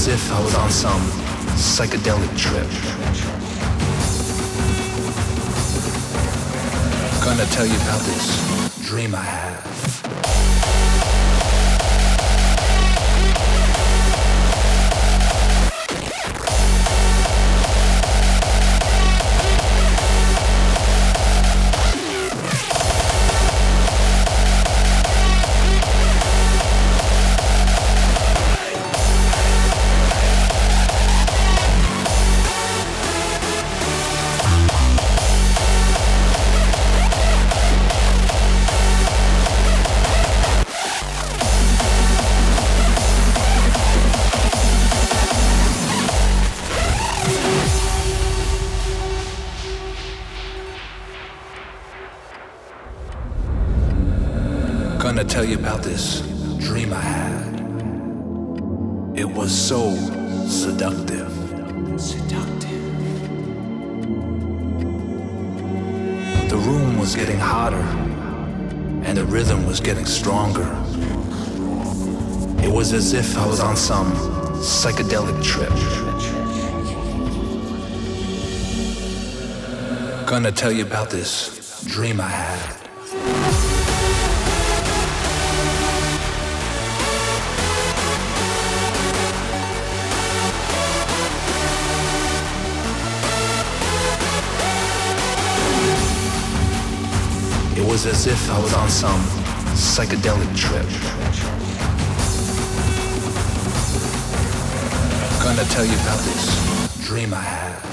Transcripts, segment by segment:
as if I was on some psychedelic trip. Gonna tell you about this dream I had. Psychedelic trip. Gonna tell you about this dream I had. It was as if I was on some psychedelic trip. I'm gonna tell you about this dream I had.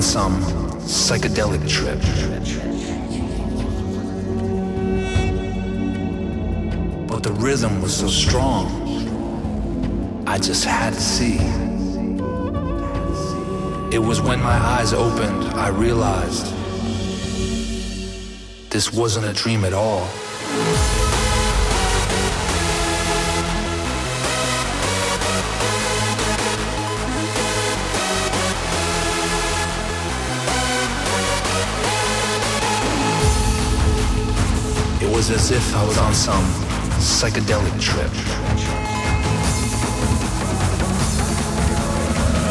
On some psychedelic trip. But the rhythm was so strong, I just had to see. It was when my eyes opened, I realized this wasn't a dream at all. Was as if I was on some psychedelic trip.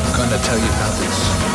I'm Gonna tell you about this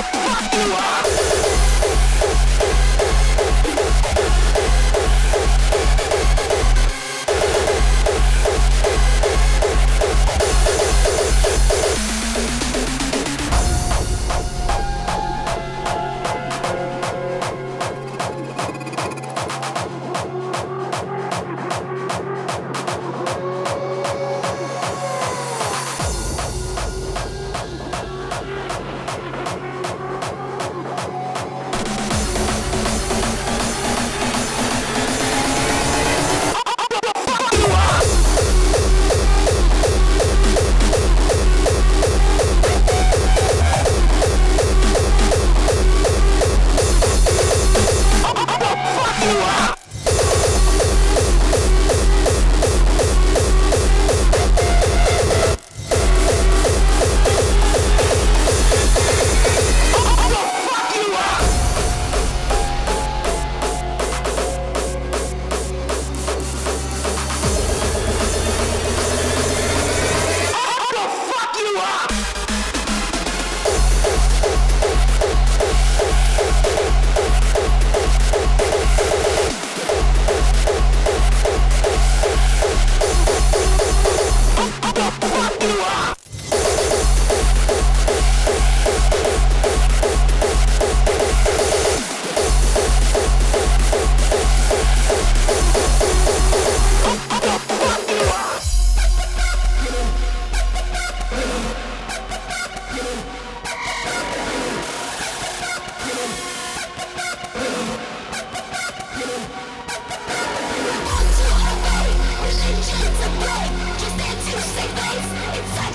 the!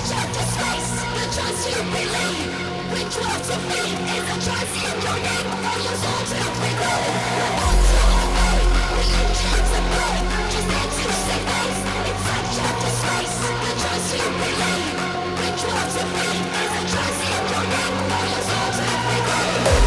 your disgrace, the choice you believe. Which wolf to feed is a choice you don't need. For your soul to prevail, the bones to obey. The engines of pain, to save face. It's the choice you believe. Which wolf to feed is a choice you don't need. For your soul.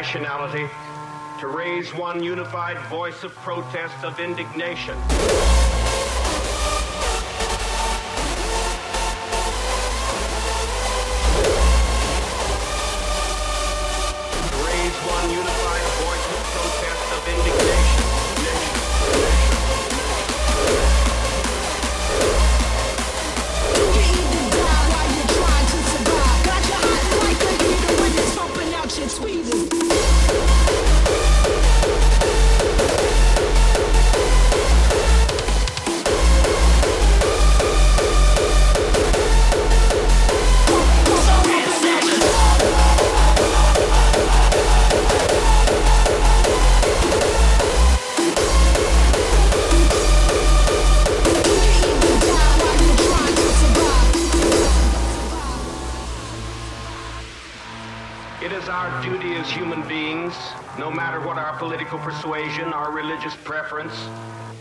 Nationality, to raise one unified voice of protest, of indignation.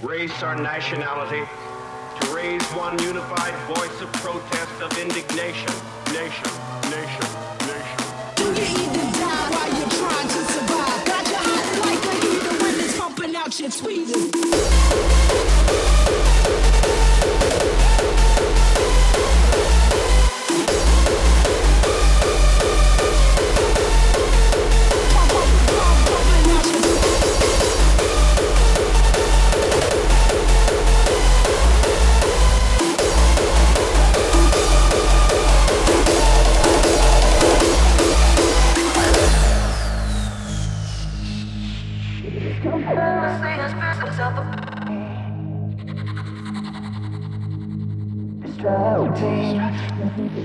Race, our nationality, to raise one unified voice of protest, of indignation. Nation, nation, nation. Do you even die while you're trying to survive? Got your hot like a heater when it's pumping out your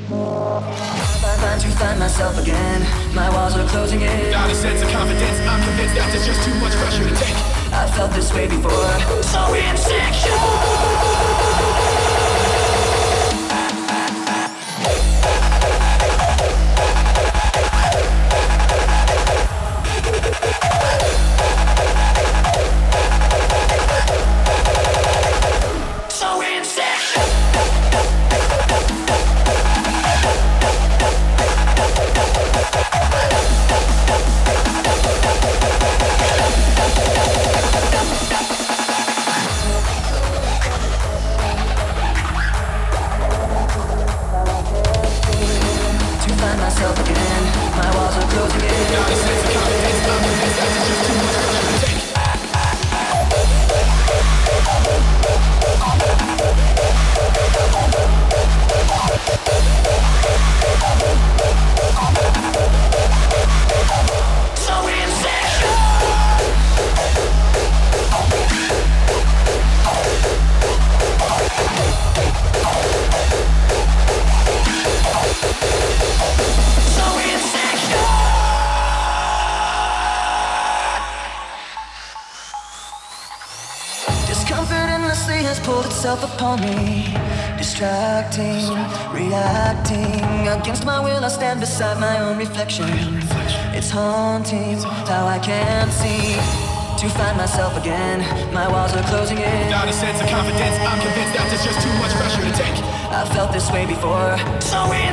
tweeters. myself again. My walls are closing in. Not a sense of confidence. I'm convinced that there's just too much pressure to take. I felt this way before. So insecure. Closing in. Not a sense of confidence. I'm convinced that there's just too much pressure to take. I've felt this way before, so insecure.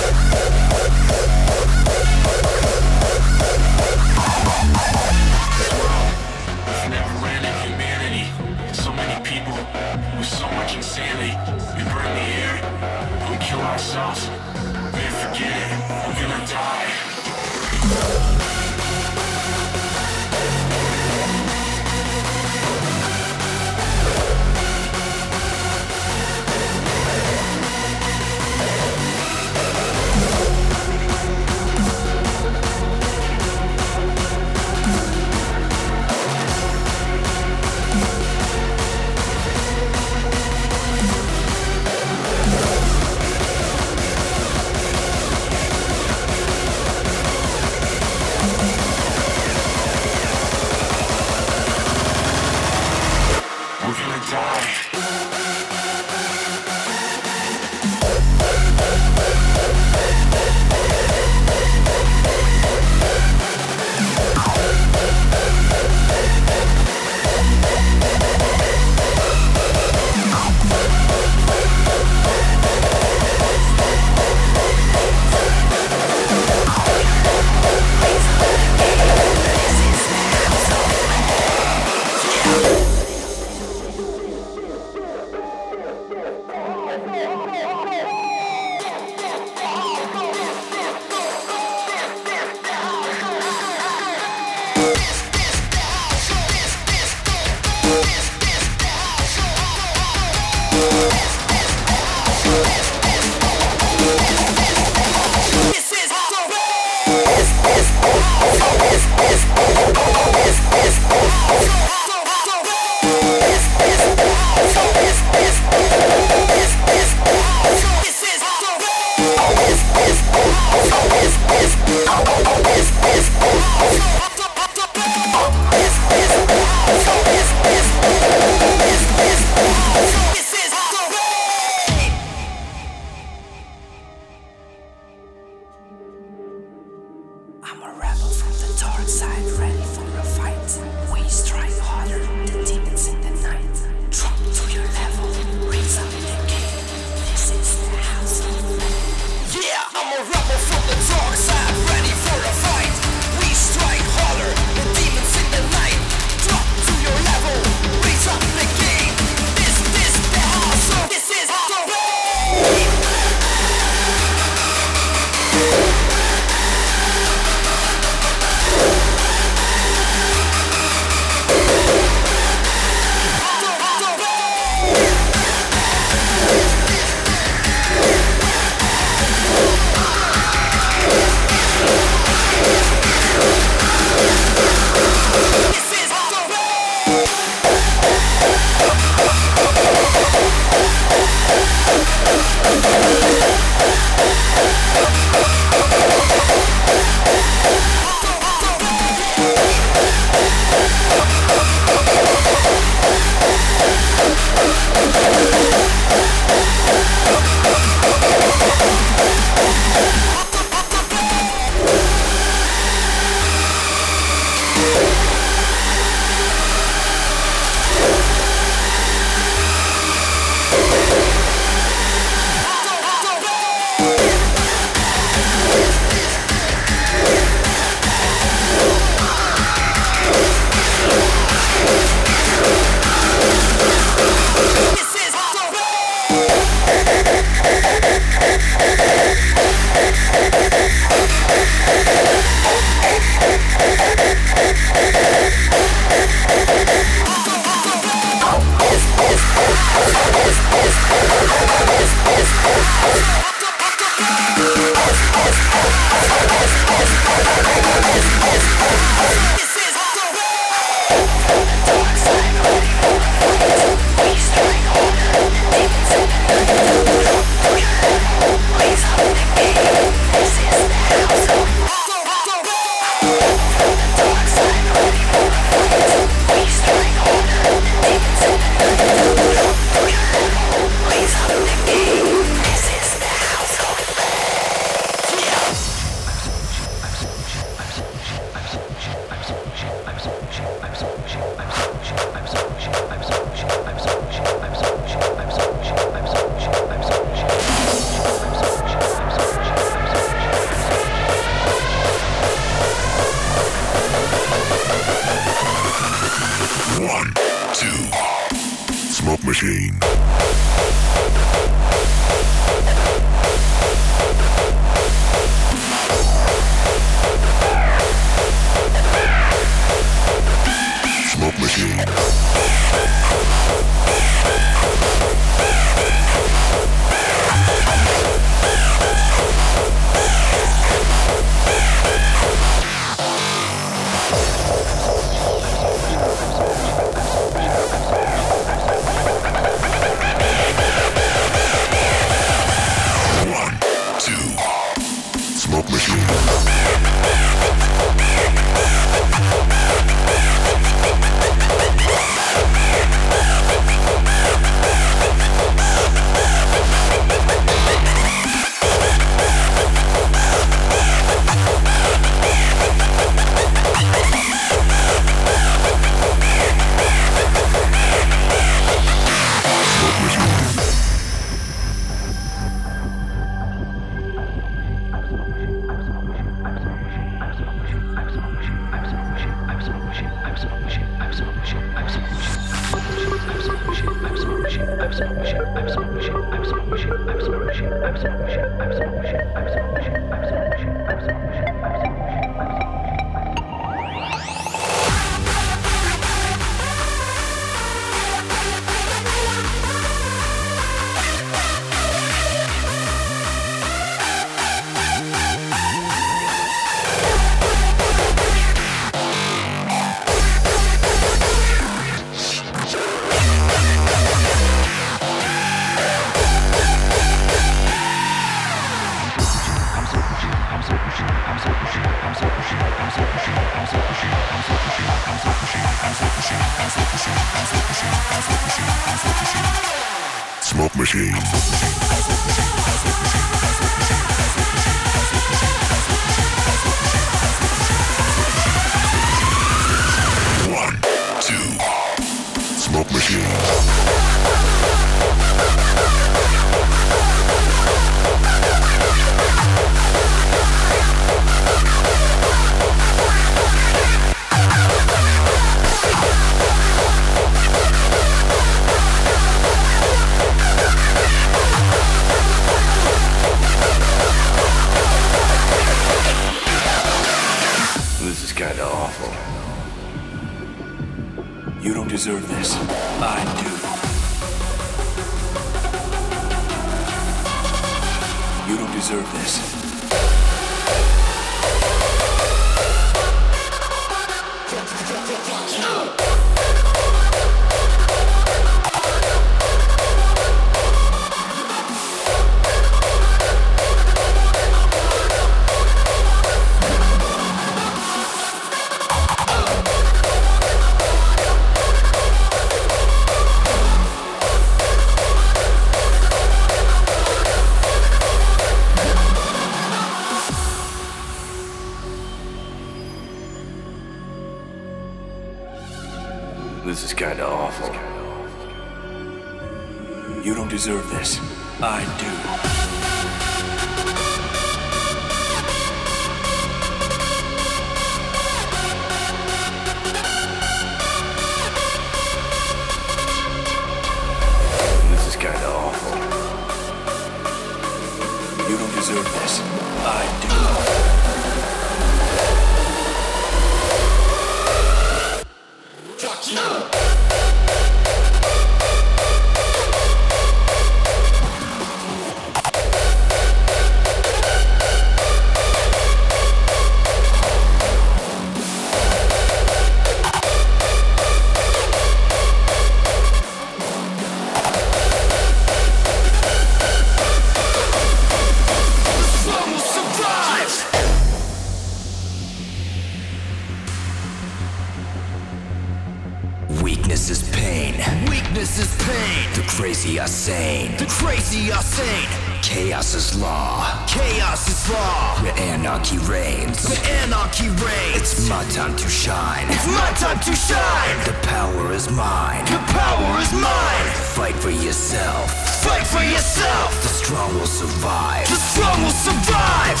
yourself. The strong will survive. The strong will survive.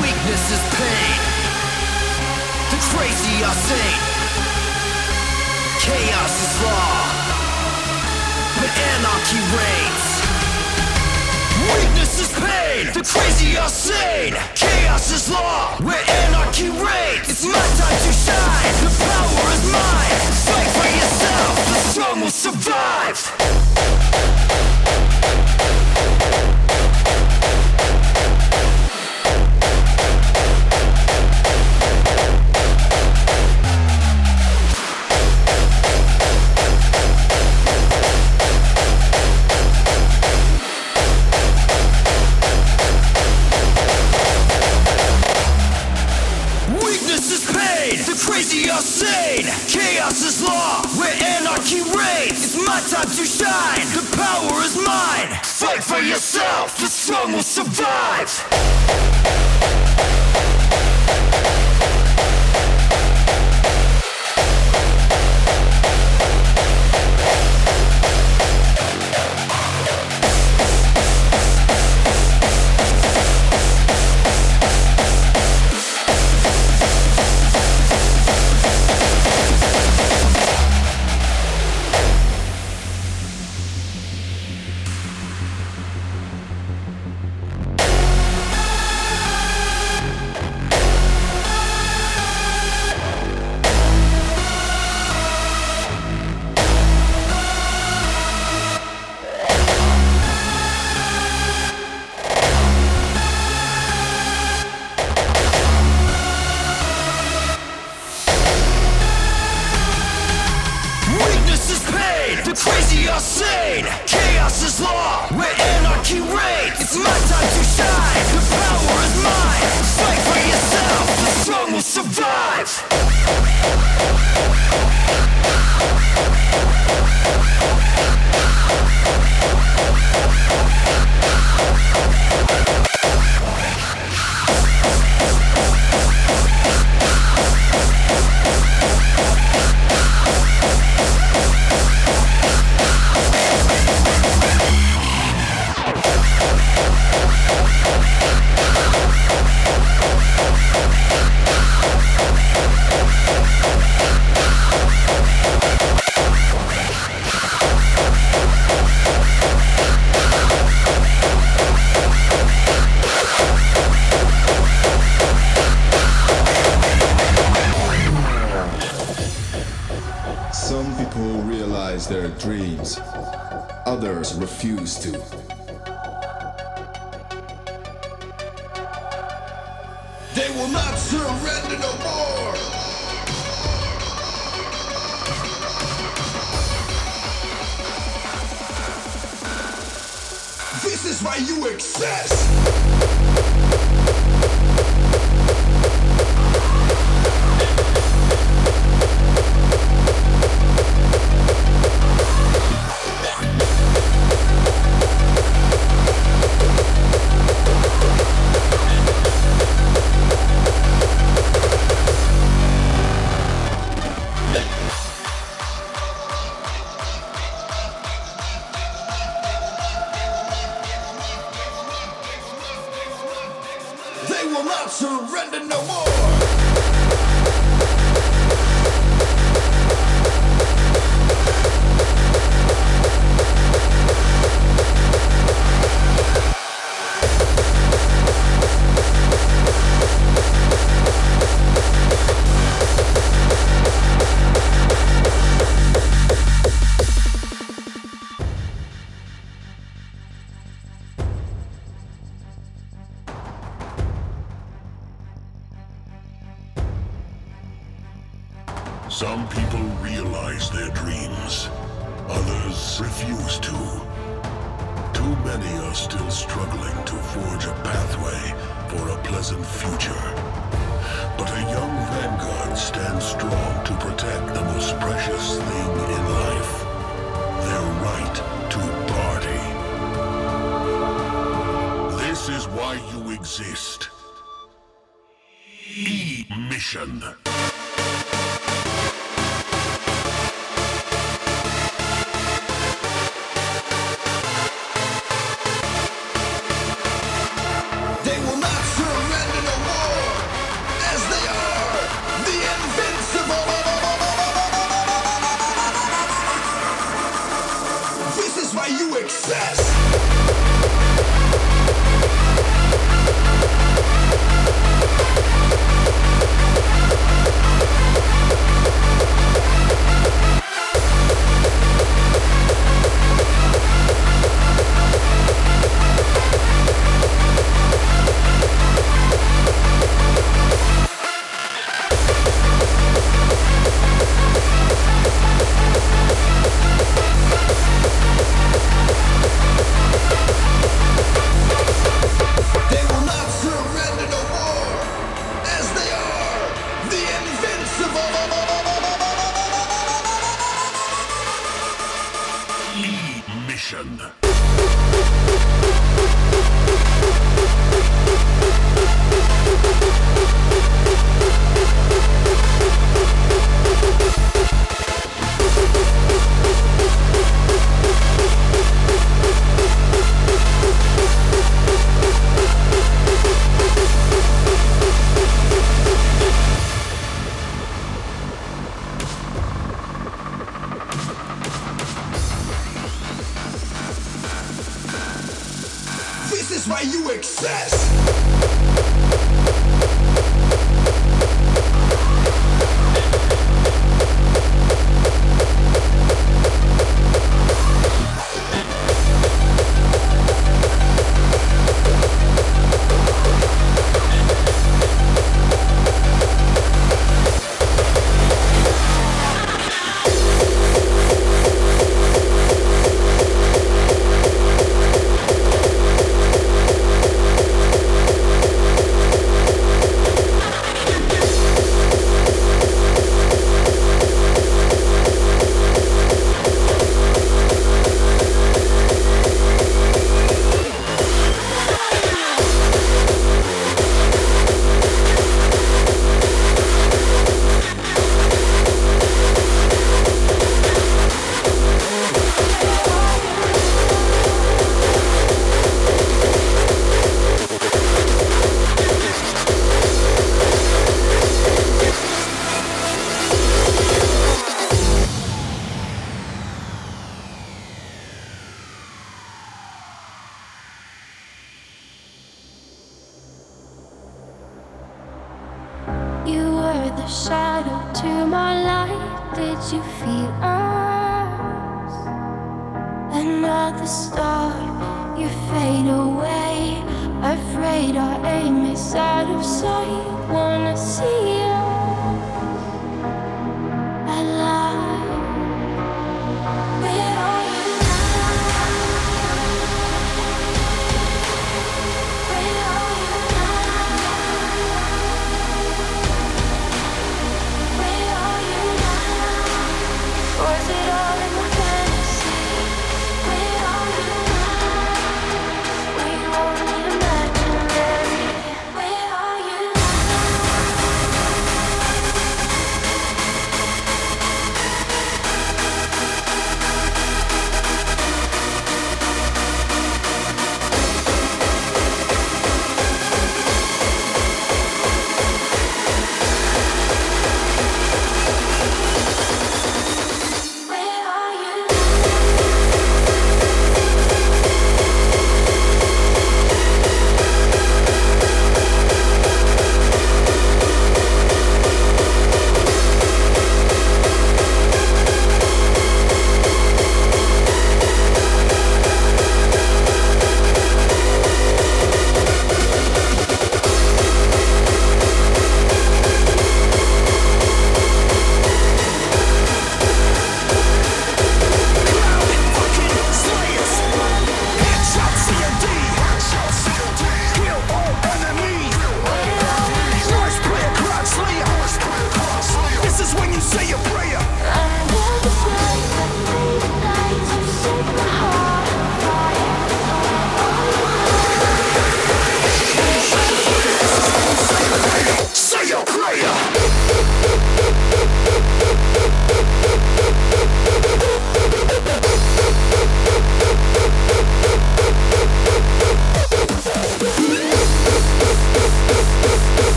Weakness is pain. The crazy are sane. Chaos is law, but anarchy reigns. Weakness is pain, the crazy are sane. Chaos is law, where anarchy reigns. It's my time to shine, the power is mine. Fight for yourself, the strong will survive. will survive!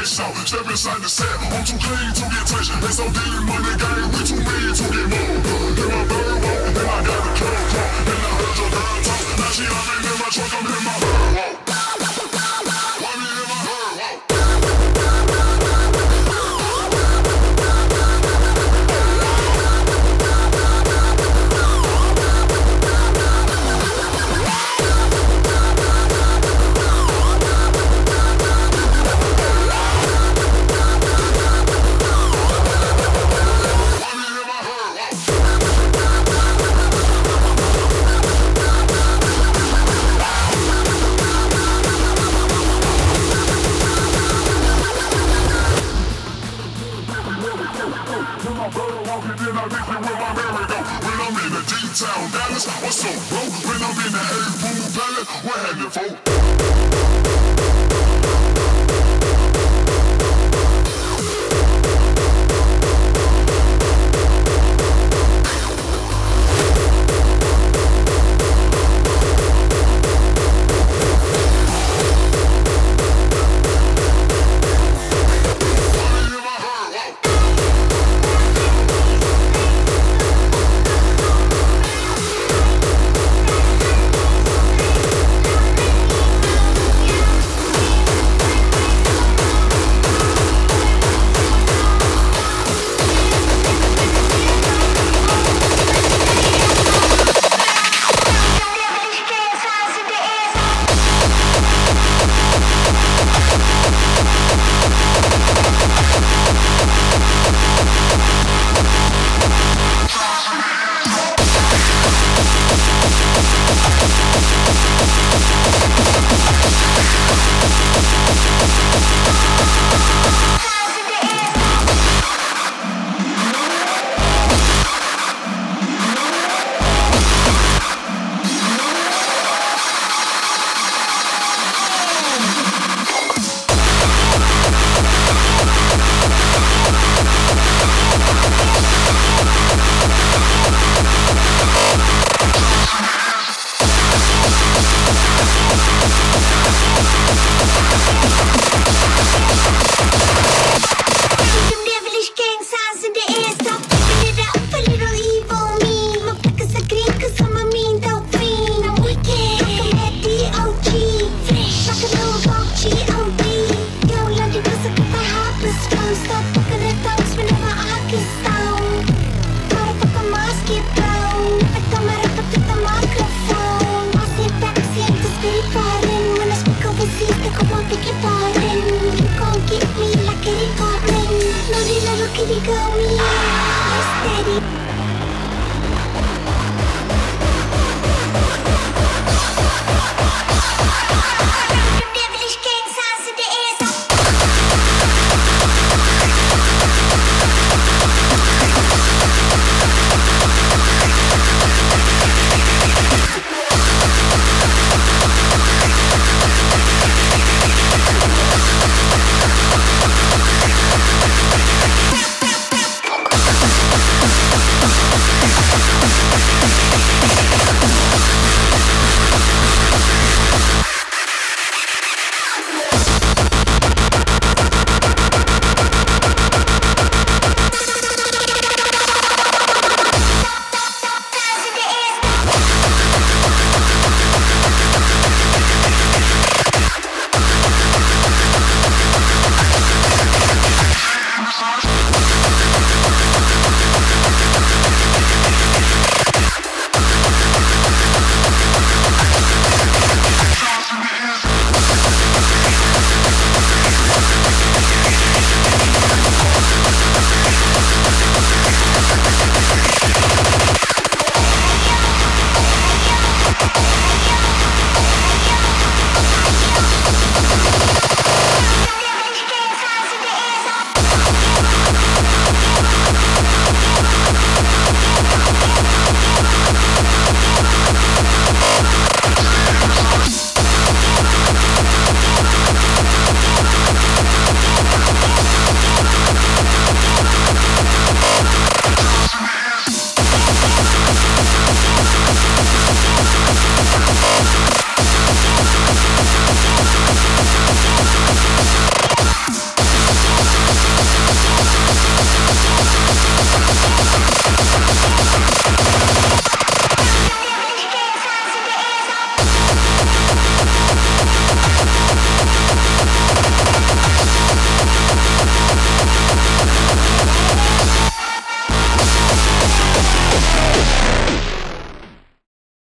lights. Step inside the set, I'm too clean to get touched. It's so deep, money game, we too mean to get moved. Then my bird, and I got a curve, Then I heard your girl talk. Now she hopping in my truck, I'm here.